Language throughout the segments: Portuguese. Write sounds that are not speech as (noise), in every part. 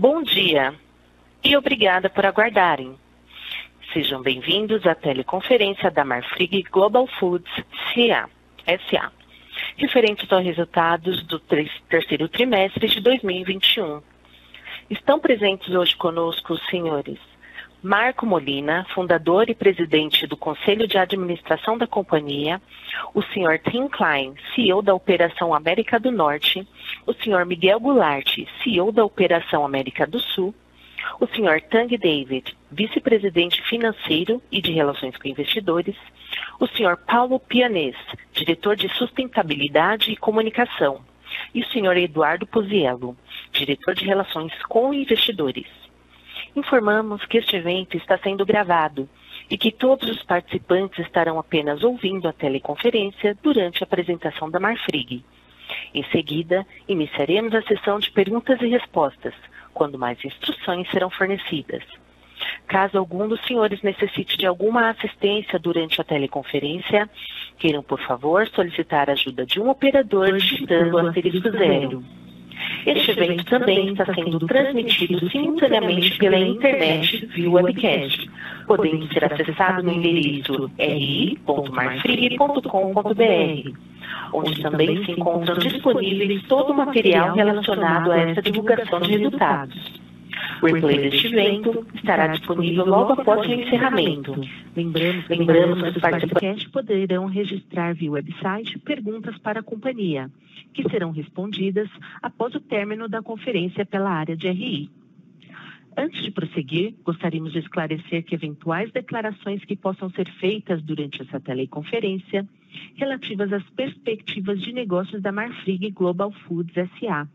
Bom dia e obrigada por aguardarem. Sejam bem-vindos à teleconferência da Marfrig Global Foods SA, referentes aos resultados do terceiro trimestre de 2021. Estão presentes hoje conosco os senhores Marco Molina, fundador e presidente do Conselho de Administração da companhia, o Sr. Tim Klein, CEO da Operação América do Norte, o Sr. Miguel Goulart, CEO da Operação América do Sul, o Sr. Tang David, vice-presidente financeiro e de relações com investidores, o Sr. Paulo Pianês, diretor de sustentabilidade e comunicação, e o Sr. Eduardo Poziello, diretor de relações com investidores. Informamos que este evento está sendo gravado e que todos os participantes estarão apenas ouvindo a teleconferência durante a apresentação da Marfrig. Em seguida, iniciaremos a sessão de perguntas e respostas, quando mais instruções serão fornecidas. Caso algum dos senhores necessite de alguma assistência durante a teleconferência, queiram, por favor, solicitar a ajuda de um operador digitando asterisco zero. Este evento também está sendo transmitido simultaneamente pela internet via webcast, podendo ser acessado no endereço ri.marfrig.com.br, onde também se encontram disponíveis todo o material relacionado a essa divulgação de resultados. O replay deste evento estará disponível logo após o encerramento. Lembramos, Lembramos que os participantes poderão registrar via website perguntas para a companhia, que serão respondidas após o término da conferência pela área de RI. Antes de prosseguir, gostaríamos de esclarecer que eventuais declarações que possam ser feitas durante essa teleconferência relativas às perspectivas de negócios da Marfrig Global Foods SA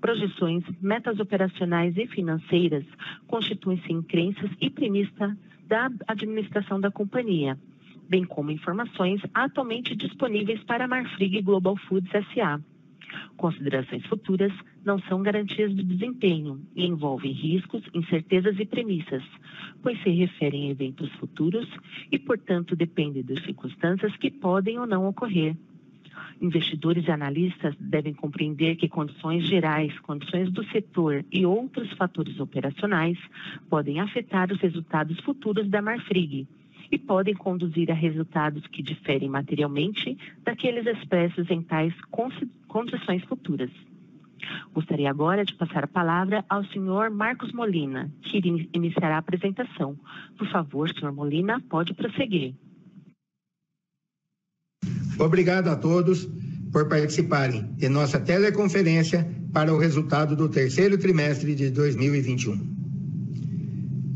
Projeções, metas operacionais e financeiras constituem-se em crenças e premissa da administração da companhia, bem como informações atualmente disponíveis para a Marfrig Global Foods SA. Considerações futuras não são garantias de desempenho e envolvem riscos, incertezas e premissas, pois se referem a eventos futuros e, portanto, dependem das circunstâncias que podem ou não ocorrer. Investidores e analistas devem compreender que condições gerais, condições do setor e outros fatores operacionais podem afetar os resultados futuros da Marfrig e podem conduzir a resultados que diferem materialmente daqueles expressos em tais condições futuras. Gostaria agora de passar a palavra ao senhor Marcos Molina, que iniciará a apresentação. Por favor, senhor Molina, pode prosseguir. Obrigado a todos por participarem de nossa teleconferência para o resultado do terceiro trimestre de 2021.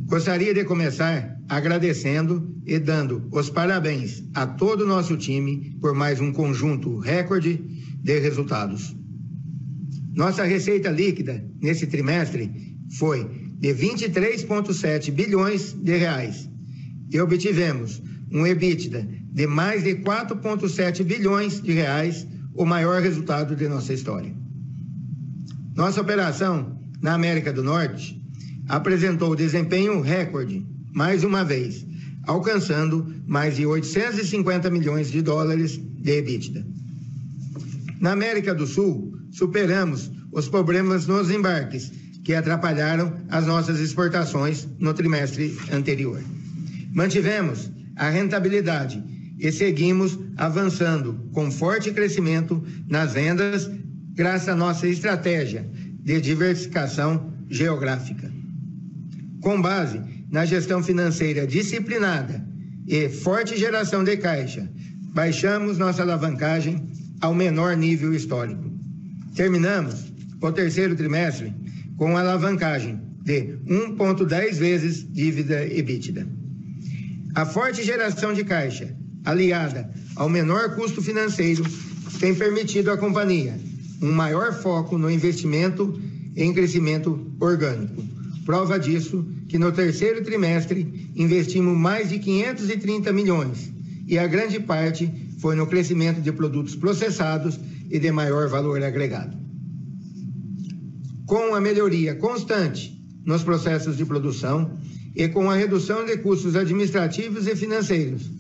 Gostaria de começar agradecendo e dando os parabéns a todo o nosso time por mais um conjunto recorde de resultados. Nossa receita líquida nesse trimestre foi de 23,7 bilhões de reais e obtivemos um EBITDA de mais de 4,7 bilhões de reais, o maior resultado de nossa história. Nossa operação na América do Norte apresentou desempenho recorde, mais uma vez, alcançando mais de 850 milhões de dólares de EBITDA. Na América do Sul, superamos os problemas nos embarques que atrapalharam as nossas exportações no trimestre anterior. Mantivemos a rentabilidade e seguimos avançando com forte crescimento nas vendas, graças à nossa estratégia de diversificação geográfica. Com base na gestão financeira disciplinada e forte geração de caixa, baixamos nossa alavancagem ao menor nível histórico. Terminamos o terceiro trimestre com alavancagem de 1,10 vezes dívida EBITDA. A forte geração de caixa aliada ao menor custo financeiro, tem permitido à companhia um maior foco no investimento em crescimento orgânico. Prova disso que no terceiro trimestre investimos mais de 530 milhões e a grande parte foi no crescimento de produtos processados e de maior valor agregado. Com a melhoria constante nos processos de produção e com a redução de custos administrativos e financeiros,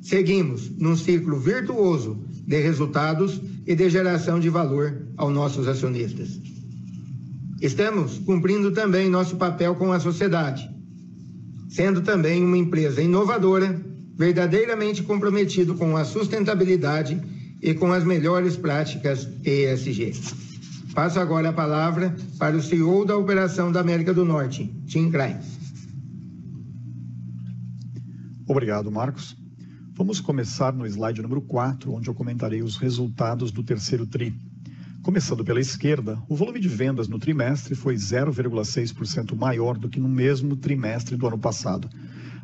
Seguimos num ciclo virtuoso de resultados e de geração de valor aos nossos acionistas. Estamos cumprindo também nosso papel com a sociedade, sendo também uma empresa inovadora, verdadeiramente comprometido com a sustentabilidade e com as melhores práticas ESG. Passo agora a palavra para o CEO da Operação da América do Norte, Tim Klein. Obrigado, Marcos. Vamos começar no slide número 4, onde eu comentarei os resultados do terceiro TRI. Começando pela esquerda, o volume de vendas no trimestre foi 0,6% maior do que no mesmo trimestre do ano passado.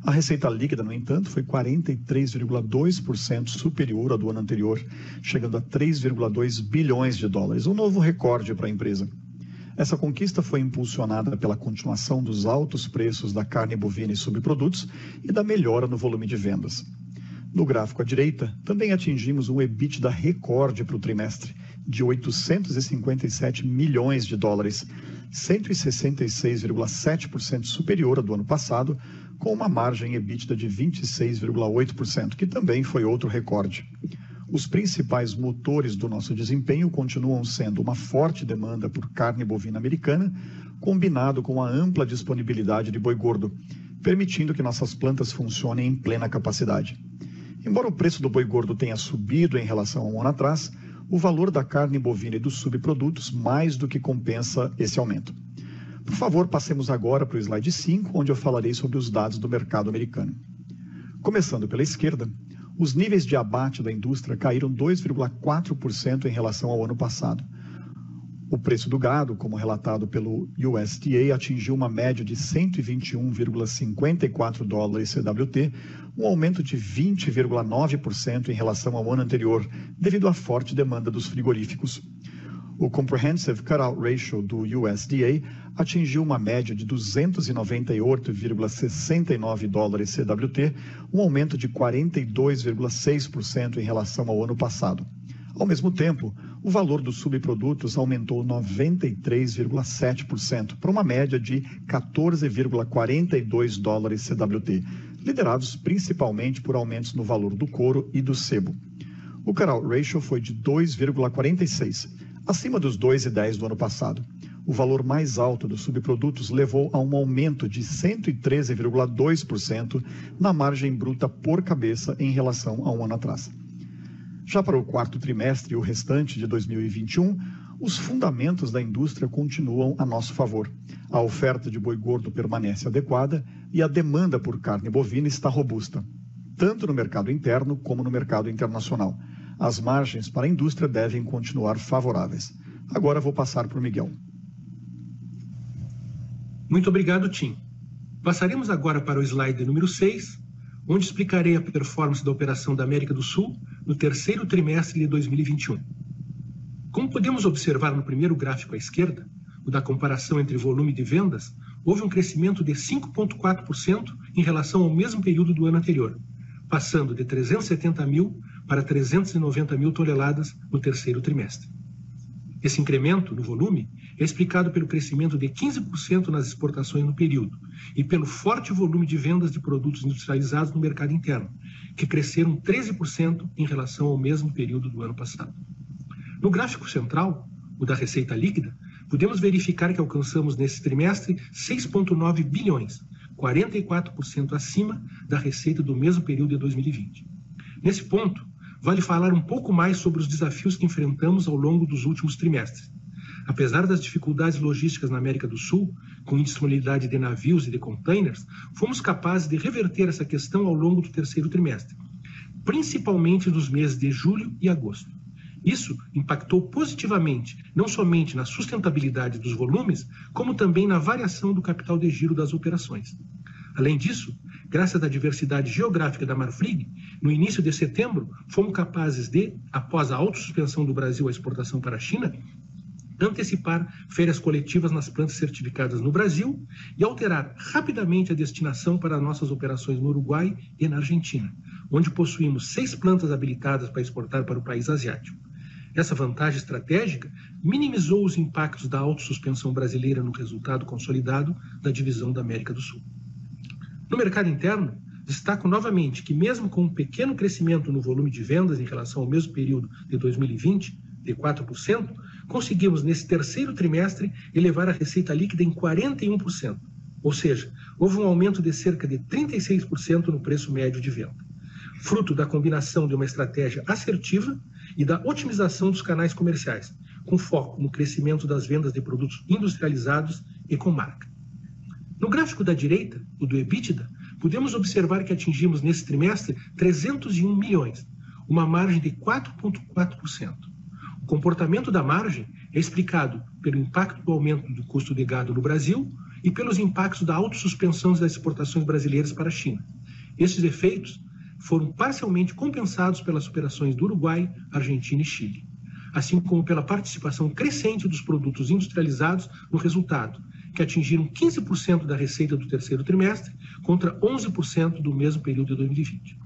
A receita líquida, no entanto, foi 43,2% superior à do ano anterior, chegando a 3,2 bilhões de dólares, um novo recorde para a empresa. Essa conquista foi impulsionada pela continuação dos altos preços da carne bovina e subprodutos e da melhora no volume de vendas. No gráfico à direita, também atingimos um EBITDA recorde para o trimestre, de 857 milhões de dólares, 166,7% superior ao do ano passado, com uma margem EBITDA de 26,8%, que também foi outro recorde. Os principais motores do nosso desempenho continuam sendo uma forte demanda por carne bovina americana, combinado com a ampla disponibilidade de boi gordo, permitindo que nossas plantas funcionem em plena capacidade. Embora o preço do boi gordo tenha subido em relação a um ano atrás, o valor da carne bovina e dos subprodutos mais do que compensa esse aumento. Por favor, passemos agora para o slide 5, onde eu falarei sobre os dados do mercado americano. Começando pela esquerda, os níveis de abate da indústria caíram 2,4% em relação ao ano passado, o preço do gado, como relatado pelo USDA, atingiu uma média de 121,54 dólares CWT, um aumento de 20,9% em relação ao ano anterior, devido à forte demanda dos frigoríficos. O Comprehensive Cutout Ratio do USDA atingiu uma média de 298,69 dólares CWT, um aumento de 42,6% em relação ao ano passado. Ao mesmo tempo, o valor dos subprodutos aumentou 93,7%, para uma média de 14,42 dólares CWT, liderados principalmente por aumentos no valor do couro e do sebo. O Caral Ratio foi de 2,46, acima dos 2,10 do ano passado. O valor mais alto dos subprodutos levou a um aumento de 113,2% na margem bruta por cabeça em relação a um ano atrás. Já para o quarto trimestre e o restante de 2021, os fundamentos da indústria continuam a nosso favor. A oferta de boi gordo permanece adequada e a demanda por carne bovina está robusta, tanto no mercado interno como no mercado internacional. As margens para a indústria devem continuar favoráveis. Agora vou passar para o Miguel. Muito obrigado, Tim. Passaremos agora para o slide número 6, onde explicarei a performance da operação da América do Sul no terceiro trimestre de 2021. Como podemos observar no primeiro gráfico à esquerda, o da comparação entre volume de vendas, houve um crescimento de 5,4% em relação ao mesmo período do ano anterior, passando de 370 mil para 390 mil toneladas no terceiro trimestre. Esse incremento no volume é explicado pelo crescimento de 15% nas exportações no período e pelo forte volume de vendas de produtos industrializados no mercado interno, que cresceram 13% em relação ao mesmo período do ano passado. No gráfico central, o da receita líquida, podemos verificar que alcançamos nesse trimestre 6,9 bilhões, 44% acima da receita do mesmo período de 2020. Nesse ponto, vale falar um pouco mais sobre os desafios que enfrentamos ao longo dos últimos trimestres. Apesar das dificuldades logísticas na América do Sul, com indisponibilidade de navios e de containers, fomos capazes de reverter essa questão ao longo do terceiro trimestre, principalmente nos meses de julho e agosto. Isso impactou positivamente não somente na sustentabilidade dos volumes, como também na variação do capital de giro das operações. Além disso, graças à diversidade geográfica da Marfrig, no início de setembro, fomos capazes de, após a autossuspensão do Brasil à exportação para a China, antecipar férias coletivas nas plantas certificadas no Brasil e alterar rapidamente a destinação para nossas operações no Uruguai e na Argentina, onde possuímos seis plantas habilitadas para exportar para o país asiático. Essa vantagem estratégica minimizou os impactos da autossuspensão brasileira no resultado consolidado da divisão da América do Sul. No mercado interno, destaco novamente que, mesmo com um pequeno crescimento no volume de vendas em relação ao mesmo período de 2020, de 4%, conseguimos, nesse terceiro trimestre, elevar a receita líquida em 41%. Ou seja, houve um aumento de cerca de 36% no preço médio de venda, fruto da combinação de uma estratégia assertiva e da otimização dos canais comerciais, com foco no crescimento das vendas de produtos industrializados e com marca. No gráfico da direita, o do EBITDA, podemos observar que atingimos nesse trimestre 301 milhões, uma margem de 4,4%. O comportamento da margem é explicado pelo impacto do aumento do custo de gado no Brasil e pelos impactos da autossuspensão das exportações brasileiras para a China. Esses efeitos foram parcialmente compensados pelas operações do Uruguai, Argentina e Chile, assim como pela participação crescente dos produtos industrializados no resultado, que atingiram 15% da receita do terceiro trimestre contra 11% do mesmo período de 2020.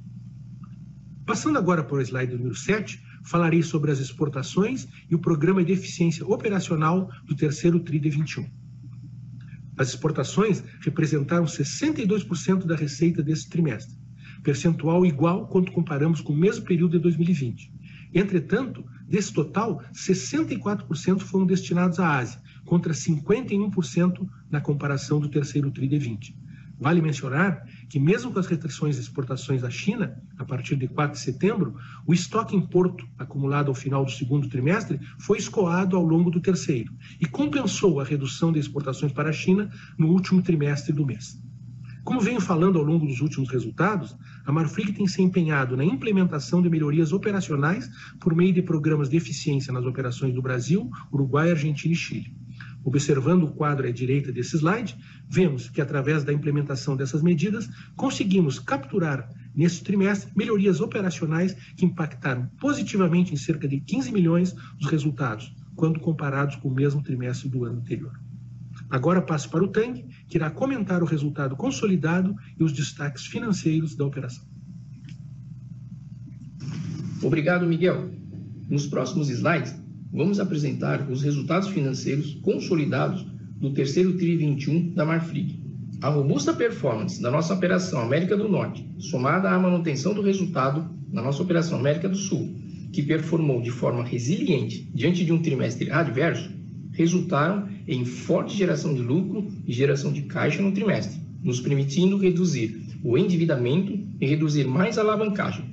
Passando agora para o slide número 7, falarei sobre as exportações e o programa de eficiência operacional do terceiro TRI de 21. As exportações representaram 62% da receita desse trimestre, percentual igual quando comparamos com o mesmo período de 2020. Entretanto, desse total, 64% foram destinados à Ásia, contra 51% na comparação do terceiro TRI de 20. Vale mencionar que, mesmo com as restrições de exportações da China, a partir de 4 de setembro, o estoque em porto acumulado ao final do segundo trimestre foi escoado ao longo do terceiro e compensou a redução de exportações para a China no último trimestre do mês. Como venho falando ao longo dos últimos resultados, a Marfrig tem se empenhado na implementação de melhorias operacionais por meio de programas de eficiência nas operações do Brasil, Uruguai, Argentina e Chile. Observando o quadro à direita desse slide, vemos que, através da implementação dessas medidas, conseguimos capturar, neste trimestre, melhorias operacionais que impactaram positivamente em cerca de 15 milhões os resultados, quando comparados com o mesmo trimestre do ano anterior. Agora passo para o Tang, que irá comentar o resultado consolidado e os destaques financeiros da operação. Obrigado, Miguel. Nos próximos slides, vamos apresentar os resultados financeiros consolidados do terceiro TRI 21 da Marfrig. A robusta performance da nossa operação América do Norte, somada à manutenção do resultado da nossa operação América do Sul, que performou de forma resiliente diante de um trimestre adverso, resultaram em forte geração de lucro e geração de caixa no trimestre, nos permitindo reduzir o endividamento e reduzir mais a alavancagem.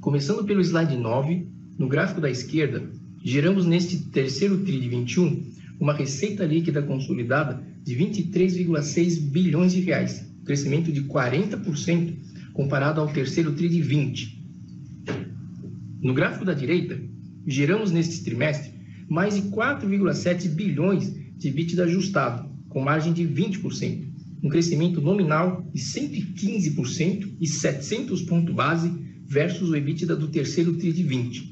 Começando pelo slide 9, no gráfico da esquerda, geramos neste terceiro TRI de 21 uma receita líquida consolidada de 23,6 bilhões de reais, crescimento de 40% comparado ao terceiro TRI de 20. No gráfico da direita, geramos neste trimestre mais de 4,7 bilhões de EBITDA ajustado, com margem de 20%, um crescimento nominal de 115% e 700 pontos base versus o EBITDA do terceiro TRI de 20.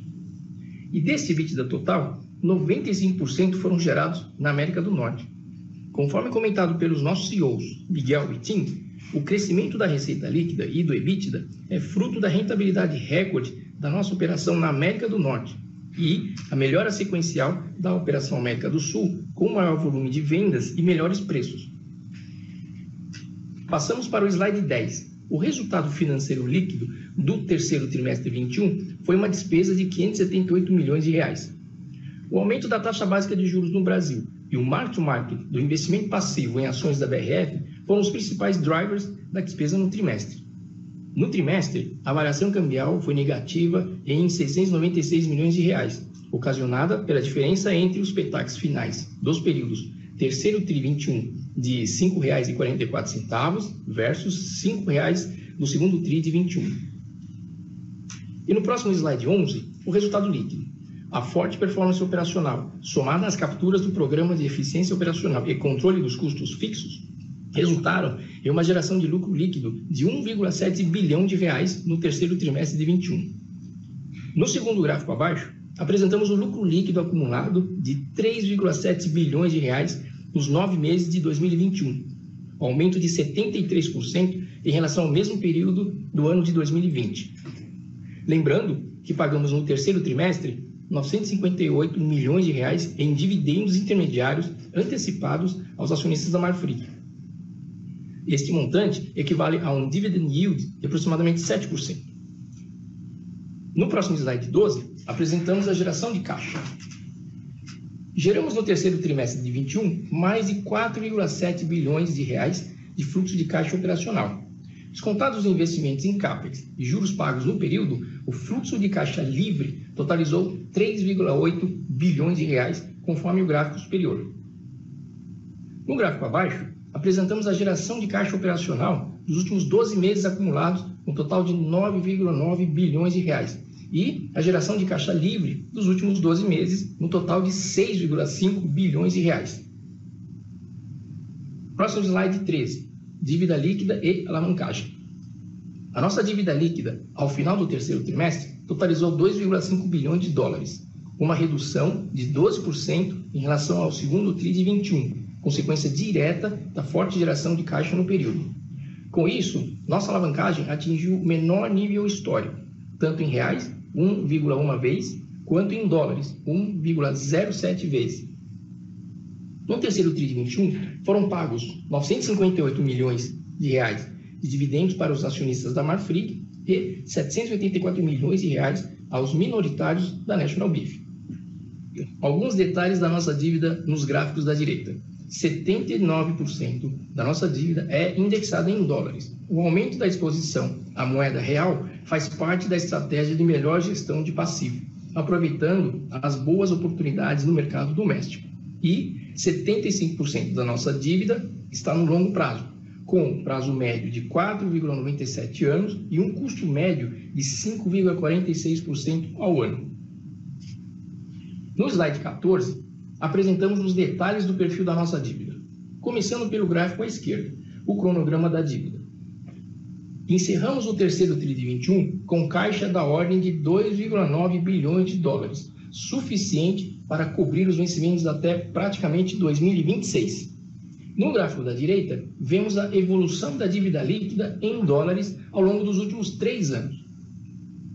E desse EBITDA total, 95% foram gerados na América do Norte. Conforme comentado pelos nossos CEOs, Miguel e Tim, o crescimento da receita líquida e do EBITDA é fruto da rentabilidade recorde da nossa operação na América do Norte e a melhora sequencial da operação América do Sul, com maior volume de vendas e melhores preços. Passamos para o slide 10. O resultado financeiro líquido do terceiro trimestre 21 foi uma despesa de 578 milhões de reais. O aumento da taxa básica de juros no Brasil e o mark-to-market do investimento passivo em ações da BRF foram os principais drivers da despesa no trimestre. No trimestre, a variação cambial foi negativa em 696 milhões de reais, ocasionada pela diferença entre os petax finais dos períodos terceiro TRI 21 de R$ 5,44 versus R$ 5,00 no segundo TRI de 21. E no próximo slide 11, o resultado líquido. A forte performance operacional, somada às capturas do programa de eficiência operacional e controle dos custos fixos, resultaram em uma geração de lucro líquido de 1,7 bilhão de reais no terceiro trimestre de 21. No segundo gráfico abaixo, apresentamos o lucro líquido acumulado de 3,7 bilhões de reais nos nove meses de 2021, aumento de 73% em relação ao mesmo período do ano de 2020. Lembrando que pagamos no terceiro trimestre 958 milhões de reais em dividendos intermediários antecipados aos acionistas da Marfrig. Este montante equivale a um dividend yield de aproximadamente 7%. No próximo slide 12, apresentamos a geração de caixa. Geramos no terceiro trimestre de 21 mais de 4,7 bilhões de reais de fluxo de caixa operacional. Descontados os investimentos em CAPEX e juros pagos no período, o fluxo de caixa livre totalizou 3,8 bilhões de reais, conforme o gráfico superior. No gráfico abaixo, apresentamos a geração de caixa operacional dos últimos 12 meses acumulados, um total de 9,9 bilhões de reais, e a geração de caixa livre dos últimos 12 meses, no total de 6,5 bilhões de reais. Próximo slide 13. Dívida líquida e alavancagem. A nossa dívida líquida, ao final do terceiro trimestre, totalizou 2,5 bilhões de dólares, uma redução de 12% em relação ao segundo TRI de 21, consequência direta da forte geração de caixa no período. Com isso, nossa alavancagem atingiu o menor nível histórico, tanto em reais 1,1 vez, quanto em dólares, 1,07 vezes. No terceiro TRI de 21, foram pagos 958 milhões de reais de dividendos para os acionistas da Marfrig e 784 milhões de reais aos minoritários da National Beef. Alguns detalhes da nossa dívida nos gráficos da direita. 79% da nossa dívida é indexada em dólares. O aumento da exposição à moeda real faz parte da estratégia de melhor gestão de passivo, aproveitando as boas oportunidades no mercado doméstico. E 75% da nossa dívida está no longo prazo, com prazo médio de 4,97 anos e um custo médio de 5,46% ao ano. No slide 14, apresentamos os detalhes do perfil da nossa dívida. Começando pelo gráfico à esquerda, o cronograma da dívida. Encerramos o terceiro TRI de 21 com caixa da ordem de 2,9 bilhões de dólares, suficiente para cobrir os vencimentos até praticamente 2026. No gráfico da direita, vemos a evolução da dívida líquida em dólares ao longo dos últimos três anos.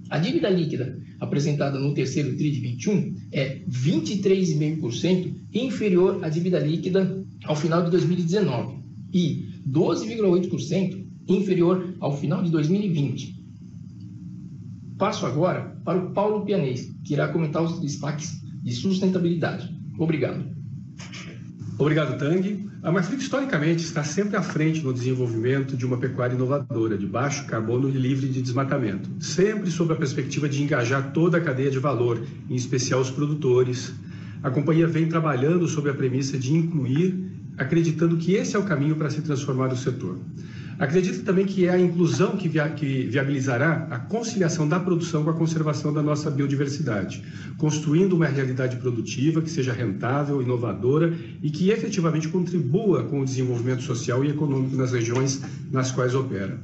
A dívida líquida apresentada no terceiro TRI de 21 é 23,5% inferior à dívida líquida ao final de 2019 e 12,8% inferior ao final de 2020. Passo agora para o Paulo Pianês, que irá comentar os destaques de sustentabilidade. Obrigado. Obrigado, Tang. A Marfrig, historicamente, está sempre à frente no desenvolvimento de uma pecuária inovadora, de baixo carbono e livre de desmatamento, sempre sob a perspectiva de engajar toda a cadeia de valor, em especial os produtores. A companhia vem trabalhando sob a premissa de incluir, acreditando que esse é o caminho para se transformar o setor. Acredito também que é a inclusão que, via, que, viabilizará a conciliação da produção com a conservação da nossa biodiversidade, construindo uma realidade produtiva que seja rentável, inovadora e que efetivamente contribua com o desenvolvimento social e econômico nas regiões nas quais opera.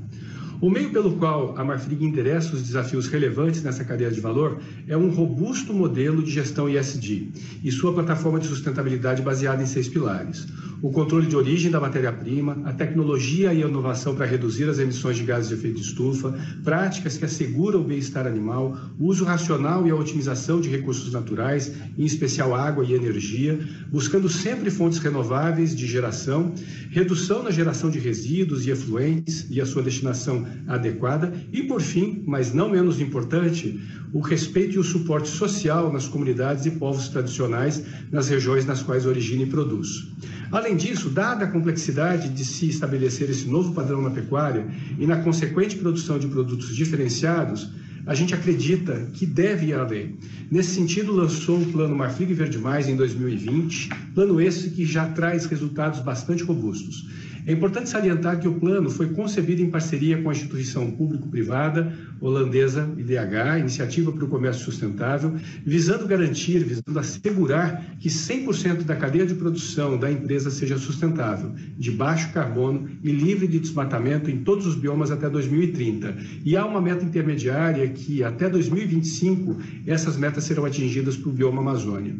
O meio pelo qual a Marfrig endereça os desafios relevantes nessa cadeia de valor é um robusto modelo de gestão ISD e sua plataforma de sustentabilidade baseada em seis pilares: o controle de origem da matéria-prima, a tecnologia e a inovação para reduzir as emissões de gases de efeito de estufa, práticas que asseguram o bem-estar animal, o uso racional e a otimização de recursos naturais, em especial água e energia, buscando sempre fontes renováveis de geração, redução na geração de resíduos e efluentes e a sua destinação adequada e, por fim, mas não menos importante, o respeito e o suporte social nas comunidades e povos tradicionais nas regiões nas quais origina e produz. Além disso, dada a complexidade de se estabelecer esse novo padrão na pecuária e na consequente produção de produtos diferenciados, a gente acredita que deve ir além. Nesse sentido, lançou o Plano Marfrig Verde Mais em 2020, plano esse que já traz resultados bastante robustos. É importante salientar que o plano foi concebido em parceria com a instituição público-privada holandesa IDH, Iniciativa para o Comércio Sustentável, visando garantir, visando assegurar que 100% da cadeia de produção da empresa seja sustentável, de baixo carbono e livre de desmatamento em todos os biomas até 2030. E há uma meta intermediária que até 2025 essas metas serão atingidas para o bioma Amazônia.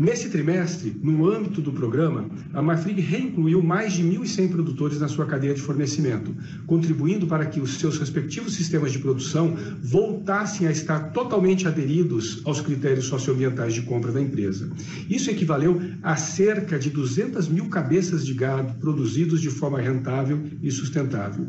Nesse trimestre, no âmbito do programa, a Marfrig reincluiu mais de 1.100 produtores na sua cadeia de fornecimento, contribuindo para que os seus respectivos sistemas de produção voltassem a estar totalmente aderidos aos critérios socioambientais de compra da empresa. Isso equivaleu a cerca de 200 mil cabeças de gado produzidos de forma rentável e sustentável.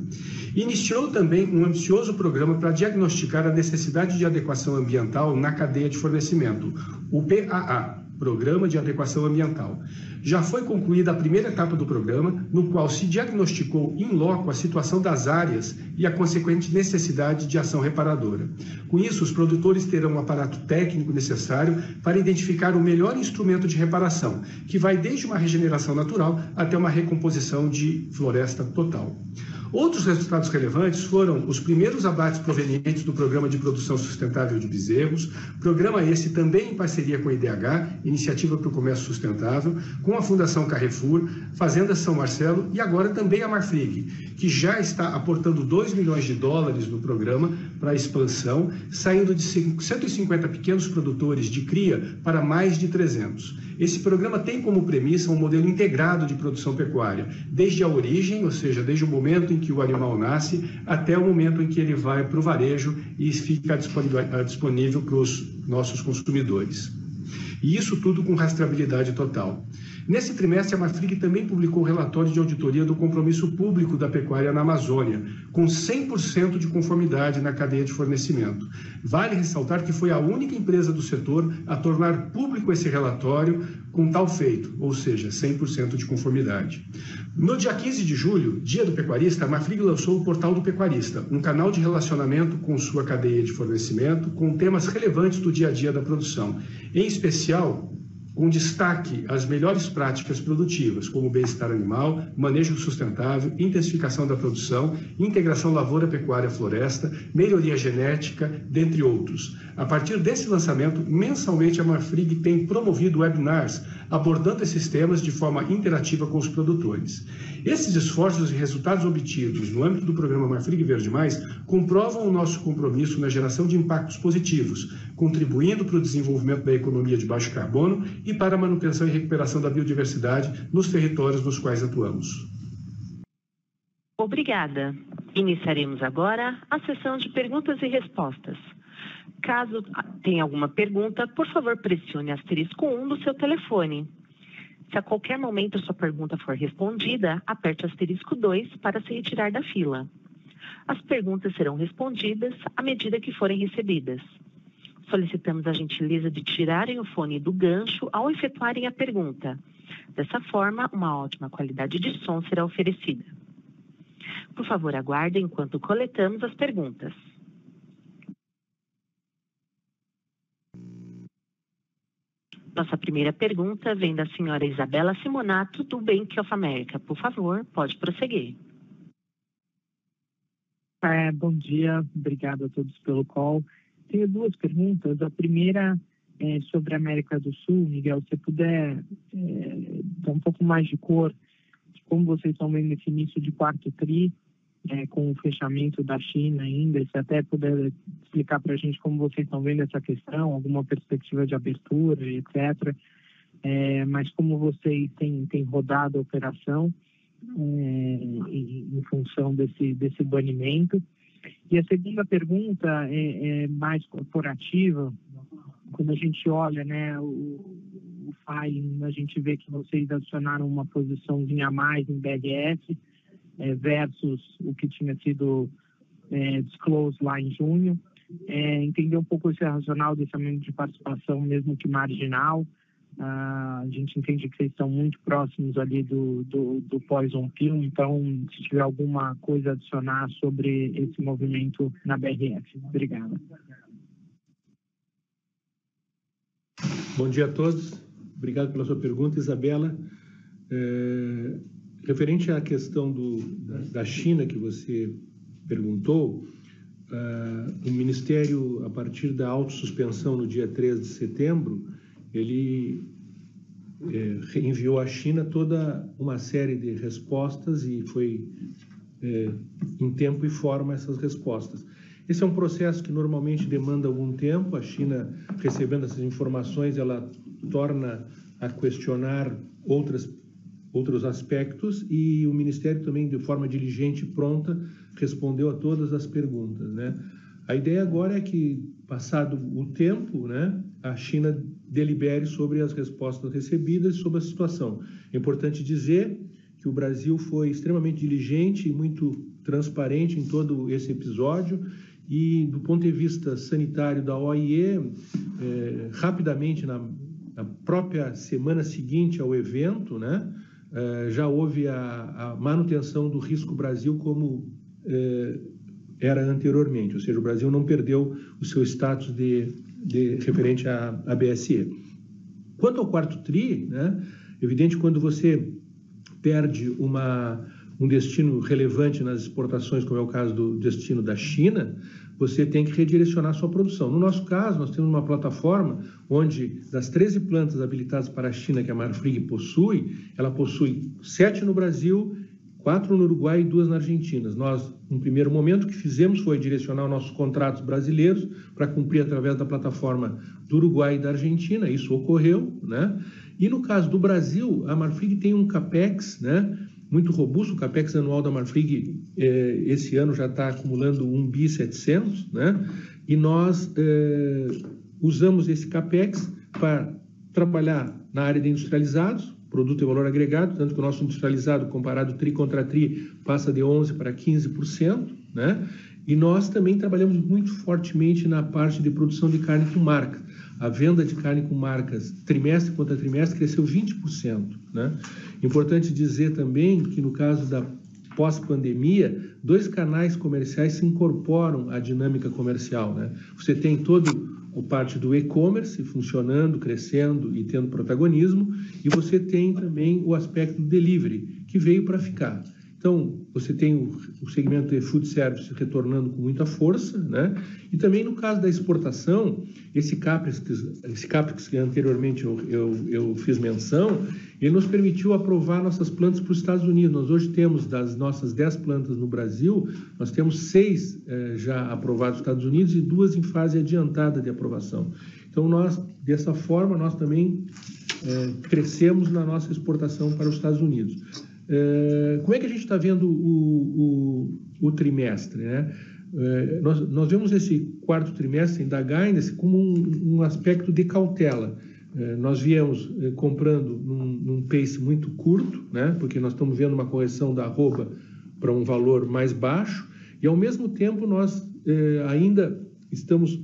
Iniciou também um ambicioso programa para diagnosticar a necessidade de adequação ambiental na cadeia de fornecimento, o PAA Programa de Adequação Ambiental. Já foi concluída a primeira etapa do programa, no qual se diagnosticou in loco a situação das áreas e a consequente necessidade de ação reparadora. Com isso, os produtores terão o aparato técnico necessário para identificar o melhor instrumento de reparação, que vai desde uma regeneração natural até uma recomposição de floresta total. Outros resultados relevantes foram os primeiros abates provenientes do Programa de Produção Sustentável de Bezerros, programa esse também em parceria com a IDH, Iniciativa para o Comércio Sustentável, com a Fundação Carrefour, Fazenda São Marcelo e agora também a Marfrig, que já está aportando 2 milhões de dólares no programa para a expansão, saindo de 150 pequenos produtores de cria para mais de 300. Esse programa tem como premissa um modelo integrado de produção pecuária, desde a origem, ou seja, desde o momento em que o animal nasce, até o momento em que ele vai para o varejo e fica disponível para os nossos consumidores. E isso tudo com rastreabilidade total. Nesse trimestre, a Marfrig também publicou relatório de auditoria do compromisso público da pecuária na Amazônia, com 100% de conformidade na cadeia de fornecimento. Vale ressaltar que foi a única empresa do setor a tornar público esse relatório com tal feito, ou seja, 100% de conformidade. No dia 15 de julho, dia do pecuarista, a Marfrig lançou o Portal do Pecuarista, um canal de relacionamento com sua cadeia de fornecimento com temas relevantes do dia a dia da produção, em especial com destaque às melhores práticas produtivas, como bem-estar animal, manejo sustentável, intensificação da produção, integração lavoura-pecuária-floresta, melhoria genética, dentre outros. A partir desse lançamento, mensalmente a Marfrig tem promovido webinars abordando esses temas de forma interativa com os produtores. Esses esforços e resultados obtidos no âmbito do programa Marfrig Verde Mais comprovam o nosso compromisso na geração de impactos positivos, contribuindo para o desenvolvimento da economia de baixo carbono e para a manutenção e recuperação da biodiversidade nos territórios nos quais atuamos. Obrigada. Iniciaremos agora a sessão de perguntas e respostas. Caso tenha alguma pergunta, por favor, pressione asterisco 1 do seu telefone. Se a qualquer momento sua pergunta for respondida, aperte asterisco 2 para se retirar da fila. As perguntas serão respondidas à medida que forem recebidas. Solicitamos a gentileza de tirarem o fone do gancho ao efetuarem a pergunta. Dessa forma, uma ótima qualidade de som será oferecida. Por favor, aguarde enquanto coletamos as perguntas. Nossa primeira pergunta vem da senhora Isabela Simonato, do Bank of America. Por favor, pode prosseguir. É, bom dia, obrigado a todos pelo call. Tenho duas perguntas. A primeira é sobre a América do Sul. Miguel, se puder é, dar um pouco mais de cor de como vocês estão vendo esse início de quarto TRI, é, com o fechamento da China ainda, se até puder explicar para a gente como vocês estão vendo essa questão, alguma perspectiva de abertura, etc. É, mas como vocês têm, têm rodado a operação é, em, função desse, desse banimento. E a segunda pergunta é, é mais corporativa. Quando a gente olha né, o, o filing, a gente vê que vocês adicionaram uma posiçãozinha a mais em BRF, é, versus o que tinha sido é, disclosed lá em junho. É, entender um pouco esse racional desse aumento de participação, mesmo que marginal. Uh, a gente entende que vocês estão muito próximos ali do, do, do Poison Pill, então se tiver alguma coisa a adicionar sobre esse movimento na BRF. Obrigada. Bom dia a todos. Obrigado pela sua pergunta, Isabela. É, Referente à questão do, da, China que você perguntou, uh, o Ministério, a partir da autossuspensão no dia 3 de setembro, ele é, enviou à China toda uma série de respostas e foi é, em tempo e forma essas respostas. Esse é um processo que normalmente demanda algum tempo. A China, recebendo essas informações, ela torna a questionar outras outros aspectos e o Ministério também, de forma diligente e pronta, respondeu a todas as perguntas. Né? A ideia agora é que, passado o tempo, né, a China delibere sobre as respostas recebidas e sobre a situação. É importante dizer que o Brasil foi extremamente diligente e muito transparente em todo esse episódio e, do ponto de vista sanitário da OIE, é, rapidamente, na na própria semana seguinte ao evento, né, já houve a, manutenção do risco Brasil como uh, era anteriormente, ou seja, o Brasil não perdeu o seu status de, de referente à, à BSE. Quanto ao quarto TRI, né, evidente quando você perde uma, um destino relevante nas exportações, como é o caso do destino da China, você tem que redirecionar sua produção. No nosso caso, nós temos uma plataforma onde, das 13 plantas habilitadas para a China que a Marfrig possui, ela possui sete no Brasil, quatro no Uruguai e duas na Argentina. Nós, no primeiro momento, o que fizemos foi direcionar nossos contratos brasileiros para cumprir através da plataforma do Uruguai e da Argentina. Isso ocorreu, né? E no caso do Brasil, a Marfrig tem um capex, né? Muito robusto. O capex anual da Marfrig eh, esse ano já está acumulando 1 bi 700, né? E nós eh, usamos esse capex para trabalhar na área de industrializados, produto e valor agregado, tanto que o nosso industrializado comparado tri contra tri passa de 11 para 15%, né? E nós também trabalhamos muito fortemente na parte de produção de carne com marca. A venda de carne com marcas trimestre contra trimestre cresceu 20%. Né? Importante dizer também que no caso da pós-pandemia, dois canais comerciais se incorporam à dinâmica comercial. Né? Você tem todo o parte do e-commerce funcionando, crescendo e tendo protagonismo, e você tem também o aspecto do delivery, que veio para ficar. Então, você tem o, o, segmento de food service retornando com muita força, né? E também no caso da exportação, esse CAPEX, esse CAPEX que anteriormente eu, eu, eu fiz menção, ele nos permitiu aprovar nossas plantas para os Estados Unidos. Nós hoje temos, das nossas 10 plantas no Brasil, nós temos seis eh, já aprovadas nos Estados Unidos e duas em fase adiantada de aprovação. Então, nós, dessa forma, nós também eh, crescemos na nossa exportação para os Estados Unidos. É, como é que a gente está vendo o, o, o, trimestre? Né? É, nós, nós vemos esse quarto trimestre da Guidance como um, um aspecto de cautela. É, nós viemos comprando num, num, pace muito curto, né? porque nós estamos vendo uma correção da arroba para um valor mais baixo, e ao mesmo tempo nós ainda estamos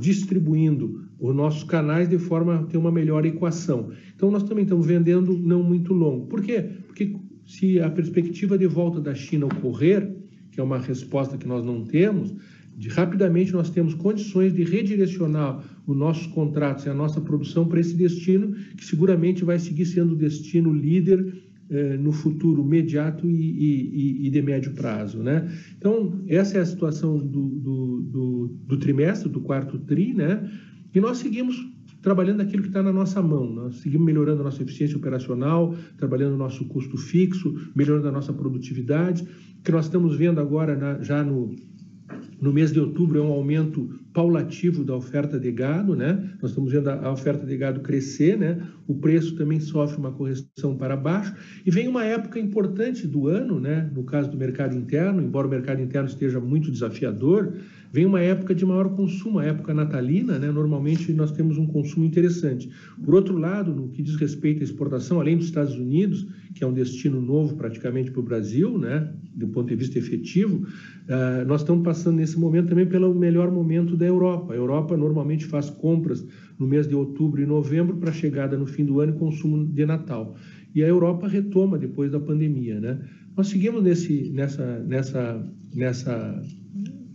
distribuindo os nossos canais de forma a ter uma melhor equação. Então, nós também estamos vendendo não muito longo. Por quê? Porque se a perspectiva de volta da China ocorrer, que é uma resposta que nós não temos, de, rapidamente nós temos condições de redirecionar os nossos contratos e a nossa produção para esse destino, que seguramente vai seguir sendo o destino líder eh, no futuro imediato e, e, e, de médio prazo. Né? Então, essa é a situação do, do, do, do trimestre, do quarto TRI, né? e nós seguimos trabalhando aquilo que está na nossa mão. Nós seguimos melhorando a nossa eficiência operacional, trabalhando o nosso custo fixo, melhorando a nossa produtividade. Que nós estamos vendo agora, na, já no, no mês de outubro, é um aumento paulativo da oferta de gado, né? Nós estamos vendo a, a oferta de gado crescer, né? O preço também sofre uma correção para baixo e vem uma época importante do ano, né? No caso do mercado interno, embora o mercado interno esteja muito desafiador, Vem uma época de maior consumo, a época natalina, né? normalmente nós temos um consumo interessante. Por outro lado, no que diz respeito à exportação, além dos Estados Unidos, que é um destino novo praticamente para o Brasil, né? do ponto de vista efetivo, uh, nós estamos passando nesse momento também pelo melhor momento da Europa. A Europa normalmente faz compras no mês de outubro e novembro para chegada no fim do ano e consumo de Natal. E a Europa retoma depois da pandemia. Né? Nós seguimos nesse, nessa, nessa, nessa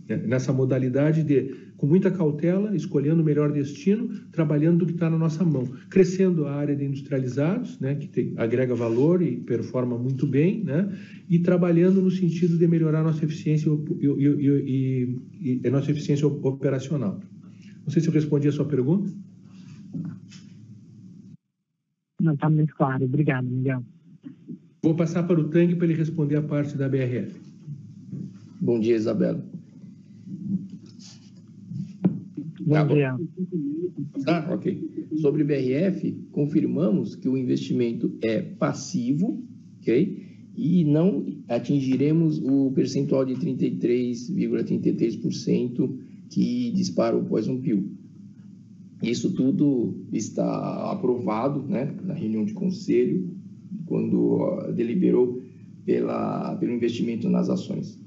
nessa modalidade de, com muita cautela, escolhendo o melhor destino, trabalhando do que está na nossa mão, crescendo a área de industrializados, né, que tem, agrega valor e performa muito bem, né, e trabalhando no sentido de melhorar a nossa eficiência e, e, e, e a nossa eficiência operacional. Não sei se eu respondi a sua pergunta. Não, está muito claro. Obrigado, Miguel. Vou passar para o Tang para ele responder a parte da BRF. Bom dia, Isabela. Bom tá dia. Tá, ok. Sobre BRF, confirmamos que o investimento é passivo, ok? E não atingiremos o percentual de 33,33% que dispara o um pio. Isso tudo está aprovado né, na reunião de conselho, quando deliberou pela, pelo investimento nas ações.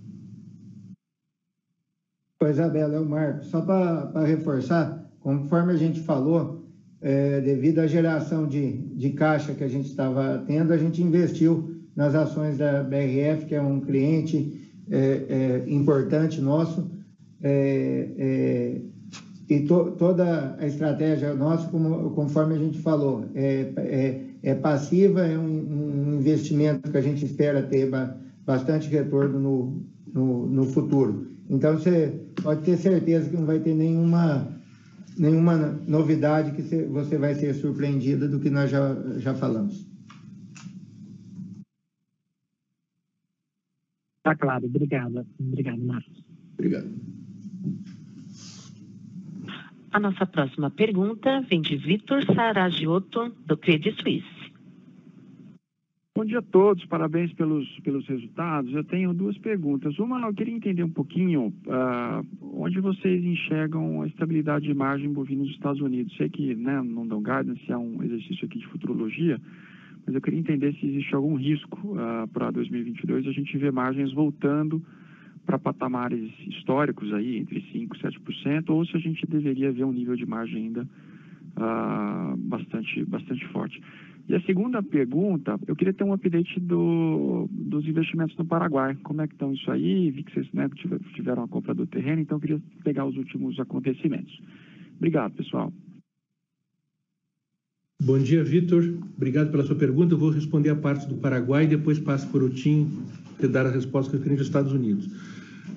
Pois, Isabela, é o Marco. Só para reforçar, conforme a gente falou, é, devido à geração de, de caixa que a gente estava tendo, a gente investiu nas ações da BRF, que é um cliente é, é, importante nosso, é, é, e to, toda a estratégia nossa, como, conforme a gente falou, é, é, é passiva, é um, um, investimento que a gente espera ter bastante retorno no, no, no futuro. Então, você pode ter certeza que não vai ter nenhuma, nenhuma novidade que você vai ser surpreendida do que nós já, já falamos. Está claro. Obrigada. Obrigado, Marcos. Obrigado. A nossa próxima pergunta vem de Vitor Saragiotto, do Credit Suisse. Bom dia a todos, parabéns pelos, pelos resultados. Eu tenho duas perguntas. Uma, eu queria entender um pouquinho uh, onde vocês enxergam a estabilidade de margem bovina nos Estados Unidos. Sei que né, não dão guidance, é um exercício aqui de futurologia, mas eu queria entender se existe algum risco uh, para 2022 a gente ver margens voltando para patamares históricos aí, entre 5% e 7%, ou se a gente deveria ver um nível de margem ainda uh, bastante, bastante forte. E a segunda pergunta, eu queria ter um update do, dos investimentos no Paraguai. Como é que estão isso aí? Vi que vocês né, tiveram a compra do terreno, então eu queria pegar os últimos acontecimentos. Obrigado, pessoal. Bom dia, Vitor. Obrigado pela sua pergunta. Eu vou responder a parte do Paraguai e depois passo para o Tim te dar a resposta referente aos Estados Unidos.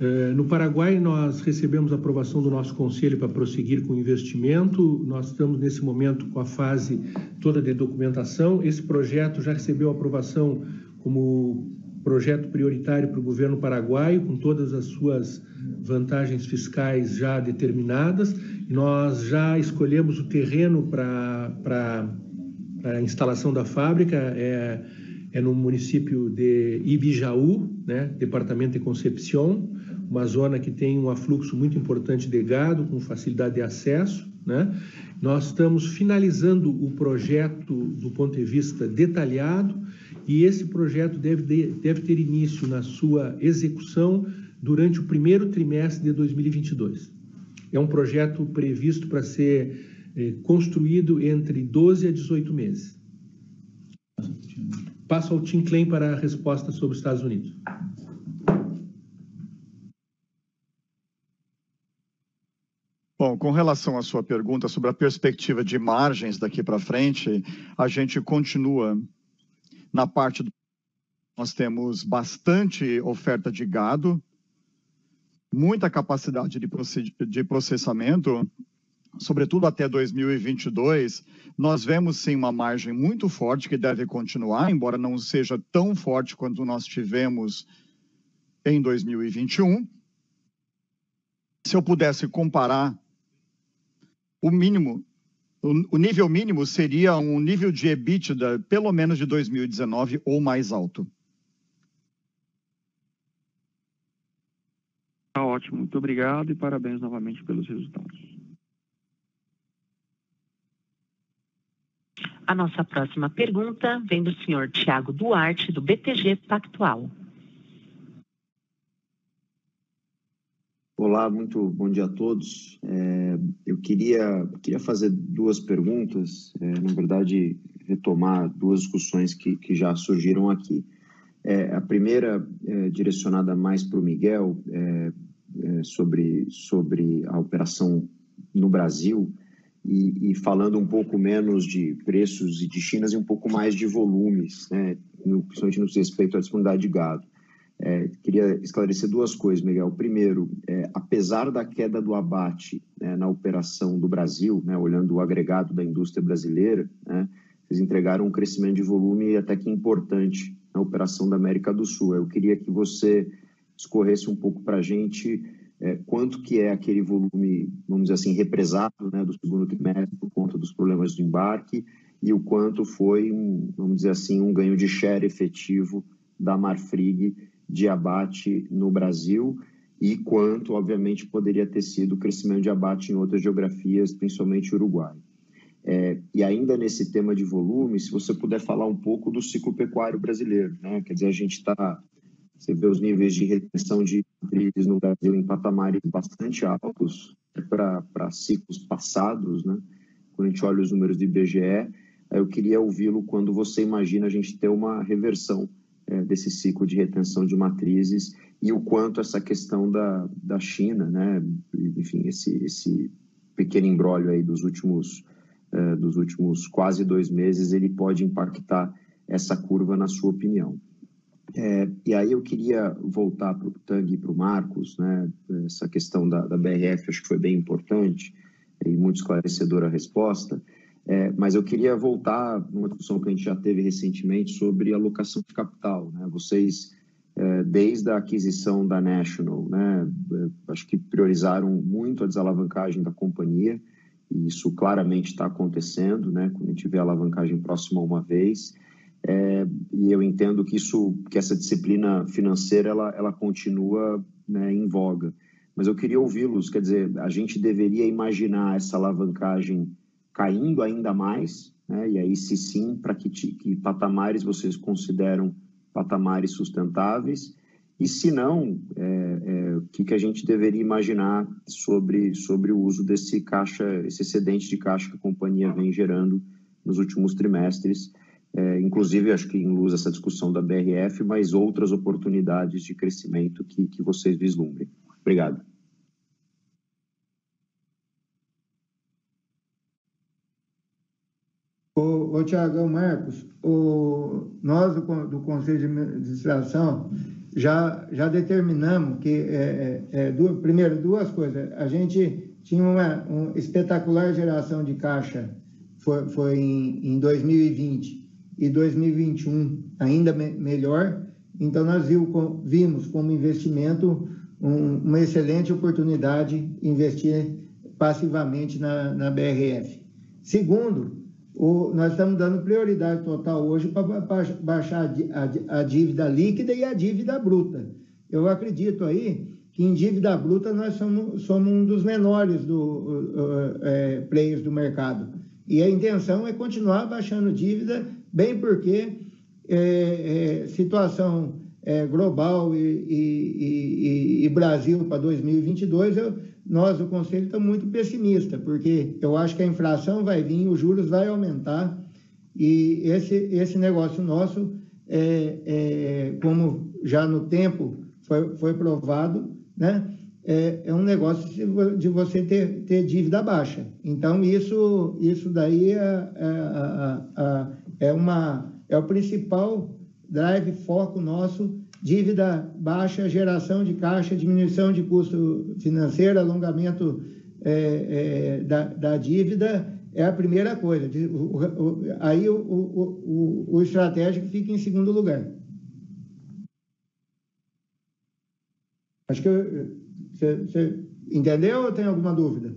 Eh, no Paraguai, nós recebemos a aprovação do nosso conselho para prosseguir com o investimento. Nós estamos, nesse momento, com a fase toda de documentação. Esse projeto já recebeu aprovação como projeto prioritário para o governo paraguaio, com todas as suas vantagens fiscais já determinadas. Nós já escolhemos o terreno para, para, para a instalação da fábrica. É, é no município de Ibijaú, né, departamento de Concepción uma zona que tem um afluxo muito importante de gado, com facilidade de acesso. Né? Nós estamos finalizando o projeto do ponto de vista detalhado e esse projeto deve, deve ter início na sua execução durante o primeiro trimestre de 2022. É um projeto previsto para ser eh, construído entre 12 a 18 meses. Passo ao Tim Klein para a resposta sobre os Estados Unidos. Bom, com relação à sua pergunta sobre a perspectiva de margens daqui para frente, a gente continua na parte do. Nós temos bastante oferta de gado, muita capacidade de processamento, sobretudo até 2022. Nós vemos sim uma margem muito forte que deve continuar, embora não seja tão forte quanto nós tivemos em 2021. Se eu pudesse comparar o mínimo, o, o nível mínimo seria um nível de EBITDA pelo menos de 2019 ou mais alto. Tá ótimo, muito obrigado e parabéns novamente pelos resultados. A nossa próxima pergunta vem do senhor Tiago Duarte, do BTG Pactual. Olá, muito bom dia a todos. É, eu queria, queria fazer duas perguntas, é, na verdade, retomar duas discussões que, que já surgiram aqui. É, a primeira é direcionada mais para o Miguel, é, é, sobre, sobre a operação no Brasil, e, e, falando um pouco menos de preços e de Chinas e um pouco mais de volumes, né, no, principalmente no respeito à disponibilidade de gado. É, queria esclarecer duas coisas, Miguel. Primeiro, é, apesar da queda do abate né, na operação do Brasil, né, olhando o agregado da indústria brasileira, né, vocês entregaram um crescimento de volume até que importante na operação da América do Sul. Eu queria que você escorresse um pouco para a gente é, quanto que é aquele volume, vamos dizer assim, represado né, do segundo trimestre por conta dos problemas do embarque e o quanto foi, vamos dizer assim, um ganho de share efetivo da Marfrig de abate no Brasil e quanto, obviamente, poderia ter sido o crescimento de abate em outras geografias, principalmente Uruguai. É, e ainda nesse tema de volume, se você puder falar um pouco do ciclo pecuário brasileiro, né? Quer dizer, a gente está, você vê os níveis de retenção de trilhos no Brasil em patamares bastante altos para ciclos passados, né? quando a gente olha os números do IBGE, eu queria ouvi-lo quando você imagina a gente ter uma reversão é, desse ciclo de retenção de matrizes e o quanto essa questão da, da China, né, enfim, esse, esse pequeno embrólio aí dos últimos, é, dos últimos quase dois meses, ele pode impactar essa curva, na sua opinião. É, e aí eu queria voltar para o Tang e para o Marcos, né, essa questão da, da BRF acho que foi bem importante e muito esclarecedora a resposta, é, mas eu queria voltar numa discussão que a gente já teve recentemente sobre alocação de capital. Né? Vocês, é, desde a aquisição da National, né, é, acho que priorizaram muito a desalavancagem da companhia, e isso claramente está acontecendo, né, quando a gente vê a alavancagem próxima a uma vez. É, e eu entendo que isso, que essa disciplina financeira, ela, ela continua né, em voga. Mas eu queria ouvi-los, quer dizer, a gente deveria imaginar essa alavancagem caindo ainda mais, né? e aí se sim, para que, que patamares vocês consideram patamares sustentáveis, e se não, é, é, o que, que a gente deveria imaginar sobre, sobre o uso desse caixa, esse excedente de caixa que a companhia vem gerando nos últimos trimestres, é, inclusive acho que em luz essa discussão da BRF, mas outras oportunidades de crescimento que, que vocês vislumbrem. Obrigado. Ô Tiagão Marcos, o, nós do, do, Conselho de Administração já, já determinamos que, é, é, é primeiro, duas coisas. A gente tinha uma, uma espetacular geração de caixa, foi, foi em, em 2020 e 2021 ainda me, melhor. Então, nós viu, vimos como investimento um, uma excelente oportunidade investir passivamente na, na BRF. Segundo, o, nós estamos dando prioridade total hoje para baixar a, dívida líquida e a dívida bruta. Eu acredito aí que em dívida bruta nós somos, somos um dos menores do, uh, é, players do mercado. E a intenção é continuar baixando dívida, bem porque é, é, situação é, global e, e, e, e Brasil para 2022, eu, nós, o Conselho, estamos muito pessimistas, porque eu acho que a inflação vai vir, os juros vai aumentar, e esse, esse negócio nosso, é, é, como já no tempo foi, foi provado, né, é, é um negócio de você ter, ter dívida baixa. Então, isso, isso daí é, é, é, uma, é o principal drive, foco nosso dívida baixa, geração de caixa, diminuição de custo financeiro, alongamento é, é, da, da, dívida é a primeira coisa. O, o, aí o, o, o, estratégico fica em segundo lugar. Acho que você entendeu ou tem alguma dúvida?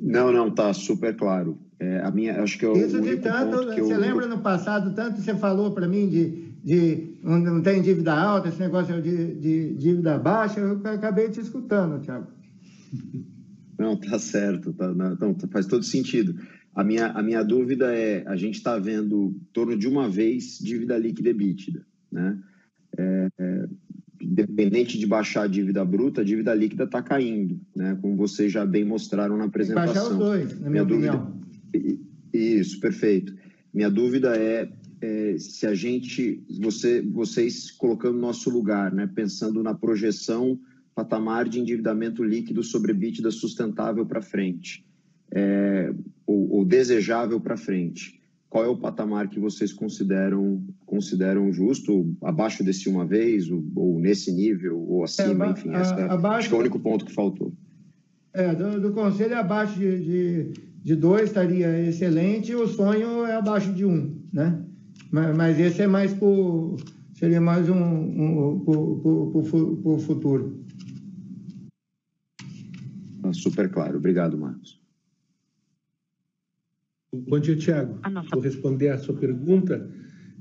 Não, não, tá super claro. É, a minha, acho que eu, Isso de tanto, você lembra no passado, tanto você falou para mim de de não tem dívida alta, esse negócio de, de dívida baixa, eu acabei te escutando, Tiago. (laughs) Não, tá certo, tá, não, faz todo sentido. A minha, a minha dúvida é, a gente está vendo em torno de uma vez dívida líquida e bítida, né? É, é, independente de baixar a dívida bruta, a dívida líquida está caindo, né? Como vocês já bem mostraram na apresentação. Baixar os dois, na minha, minha opinião. Dúvida, isso, perfeito. Minha dúvida é é, se a gente, você, vocês colocando nosso lugar, né, pensando na projeção patamar de endividamento líquido sobre EBITDA sustentável para frente, é, ou, ou, desejável para frente, qual é o patamar que vocês consideram consideram justo, abaixo desse uma vez, ou, ou nesse nível, ou acima, é, enfim, essa, abaixo, acho que é o único ponto que faltou. É, do, do conselho abaixo de, de, de dois estaria excelente, o sonho é abaixo de um, né? Mas, mas esse é mais por. seria mais um, um para o futuro. Ah, super claro. Obrigado, Marcos. Bom dia, Tiago. Vou responder a sua pergunta.